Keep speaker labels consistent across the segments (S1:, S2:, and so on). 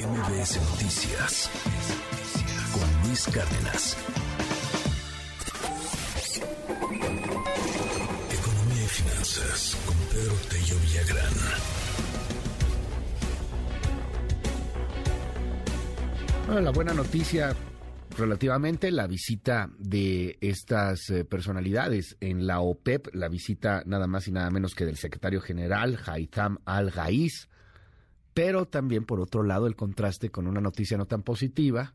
S1: MBS Noticias con Luis Cárdenas. Economía y finanzas con Pedro Tello Villagrán.
S2: Bueno, la buena noticia relativamente la visita de estas eh, personalidades en la OPEP, la visita nada más y nada menos que del secretario general Haitham Al-Gaiz, pero también por otro lado el contraste con una noticia no tan positiva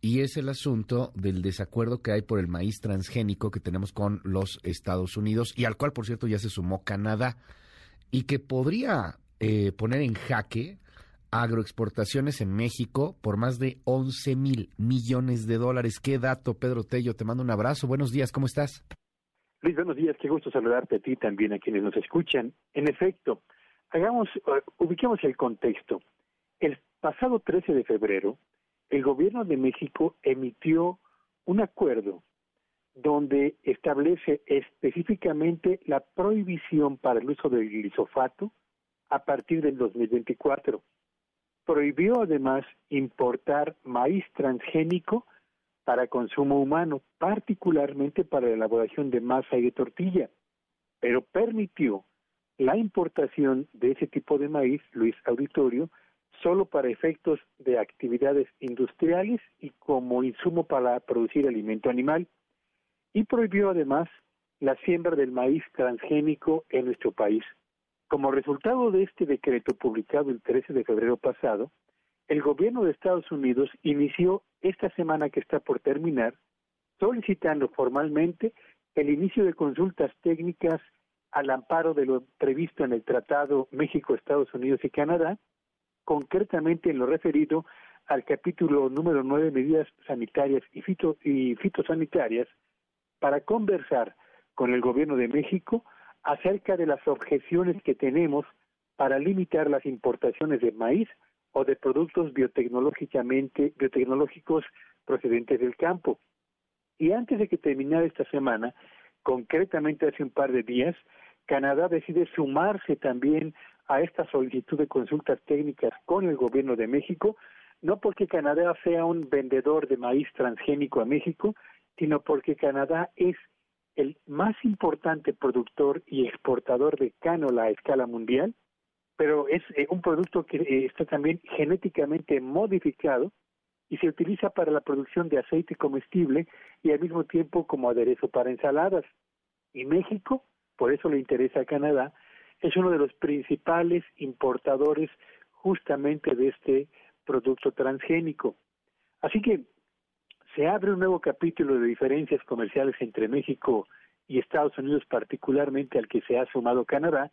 S2: y es el asunto del desacuerdo que hay por el maíz transgénico que tenemos con los Estados Unidos y al cual por cierto ya se sumó Canadá y que podría eh, poner en jaque agroexportaciones en México por más de 11 mil millones de dólares. ¿Qué dato, Pedro Tello? Te mando un abrazo. Buenos días, ¿cómo estás?
S3: Luis, buenos días. Qué gusto saludarte a ti también, a quienes nos escuchan. En efecto, hagamos, uh, ubiquemos el contexto. El pasado 13 de febrero, el gobierno de México emitió un acuerdo donde establece específicamente la prohibición para el uso del glisofato a partir del 2024 prohibió además importar maíz transgénico para consumo humano, particularmente para la elaboración de masa y de tortilla, pero permitió la importación de ese tipo de maíz, Luis Auditorio, solo para efectos de actividades industriales y como insumo para producir alimento animal, y prohibió además la siembra del maíz transgénico en nuestro país. Como resultado de este decreto publicado el 13 de febrero pasado, el gobierno de Estados Unidos inició esta semana que está por terminar solicitando formalmente el inicio de consultas técnicas al amparo de lo previsto en el Tratado México, Estados Unidos y Canadá, concretamente en lo referido al capítulo número 9, medidas sanitarias y, fito, y fitosanitarias, para conversar con el gobierno de México acerca de las objeciones que tenemos para limitar las importaciones de maíz o de productos biotecnológicamente biotecnológicos procedentes del campo. Y antes de que terminara esta semana, concretamente hace un par de días, Canadá decide sumarse también a esta solicitud de consultas técnicas con el gobierno de México, no porque Canadá sea un vendedor de maíz transgénico a México, sino porque Canadá es el más importante productor y exportador de cánola a escala mundial, pero es eh, un producto que eh, está también genéticamente modificado y se utiliza para la producción de aceite comestible y al mismo tiempo como aderezo para ensaladas. Y México, por eso le interesa a Canadá, es uno de los principales importadores justamente de este producto transgénico. Así que se abre un nuevo capítulo de diferencias comerciales entre México y Estados Unidos, particularmente al que se ha sumado Canadá,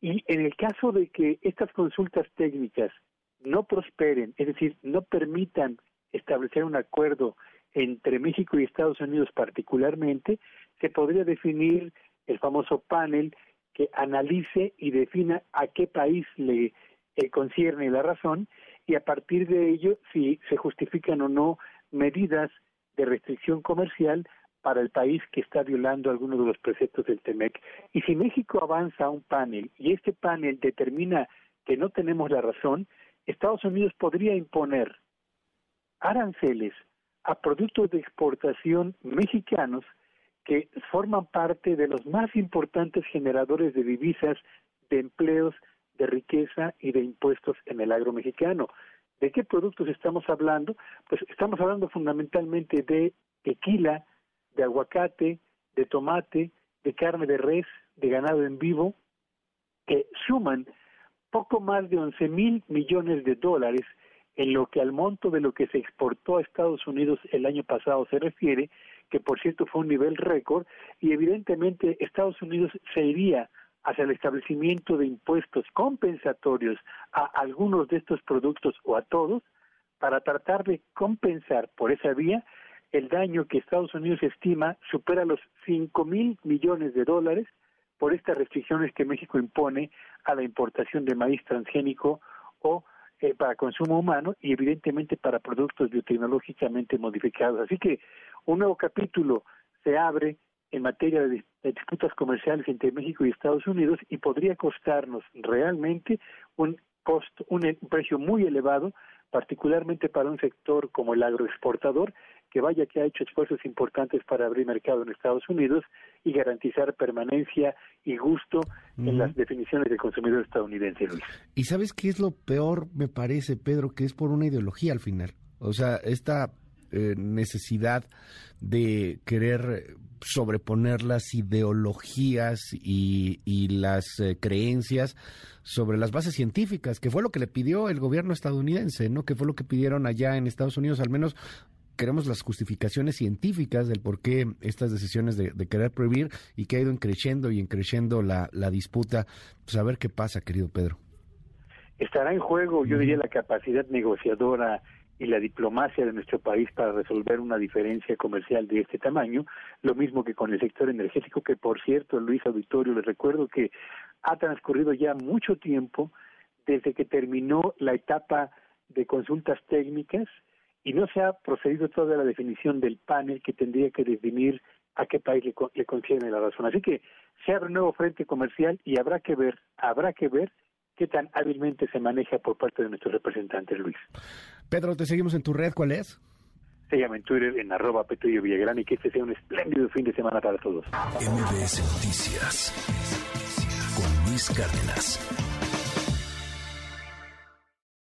S3: y en el caso de que estas consultas técnicas no prosperen, es decir, no permitan establecer un acuerdo entre México y Estados Unidos particularmente, se podría definir el famoso panel que analice y defina a qué país le eh, concierne la razón y a partir de ello si se justifican o no medidas de restricción comercial para el país que está violando algunos de los preceptos del TEMEC. Y si México avanza a un panel y este panel determina que no tenemos la razón, Estados Unidos podría imponer aranceles a productos de exportación mexicanos que forman parte de los más importantes generadores de divisas, de empleos, de riqueza y de impuestos en el agro mexicano. ¿De qué productos estamos hablando? Pues estamos hablando fundamentalmente de tequila, de aguacate, de tomate, de carne de res, de ganado en vivo, que suman poco más de 11 mil millones de dólares en lo que al monto de lo que se exportó a Estados Unidos el año pasado se refiere, que por cierto fue un nivel récord, y evidentemente Estados Unidos se iría hacia el establecimiento de impuestos compensatorios a algunos de estos productos o a todos para tratar de compensar por esa vía el daño que Estados Unidos estima supera los 5 mil millones de dólares por estas restricciones que México impone a la importación de maíz transgénico o eh, para consumo humano y evidentemente para productos biotecnológicamente modificados. Así que un nuevo capítulo se abre en materia de, disputas comerciales entre México y Estados Unidos y podría costarnos realmente un costo, un, precio muy elevado particularmente para un sector como el agroexportador, que vaya que ha hecho esfuerzos importantes para abrir mercado en Estados Unidos y garantizar permanencia y gusto en las definiciones del consumidor estadounidense, Luis.
S2: ¿Y sabes qué es lo peor, me parece, Pedro? Que es por una ideología al final. O sea, esta eh, necesidad de querer sobreponer las ideologías y, las eh, creencias sobre las bases científicas, que fue lo que le pidió el gobierno estadounidense, ¿no? Que fue lo que pidieron allá en Estados Unidos, al menos queremos las justificaciones científicas del por qué estas decisiones de, querer prohibir y que ha ido creciendo y creciendo la, la disputa. Pues a ver qué pasa, querido Pedro.
S3: Estará en juego, yo diría, la capacidad negociadora y la diplomacia de nuestro país para resolver una diferencia comercial de este tamaño, lo mismo que con el sector energético, que por cierto, Luis Auditorio, les recuerdo que ha transcurrido ya mucho tiempo desde que terminó la etapa de consultas técnicas y no se ha procedido toda la definición del panel que tendría que definir a qué país le, le concede la razón. Así que se abre un nuevo frente comercial y habrá que ver, habrá que ver qué tan hábilmente se maneja por parte de nuestros representantes, Luis.
S2: Pedro, te seguimos en tu red, ¿cuál es?
S3: Se llama en Twitter en arroba Petrillo Villagrán y que este sea un espléndido fin de semana para todos.
S1: MBS Noticias con Luis Cárdenas.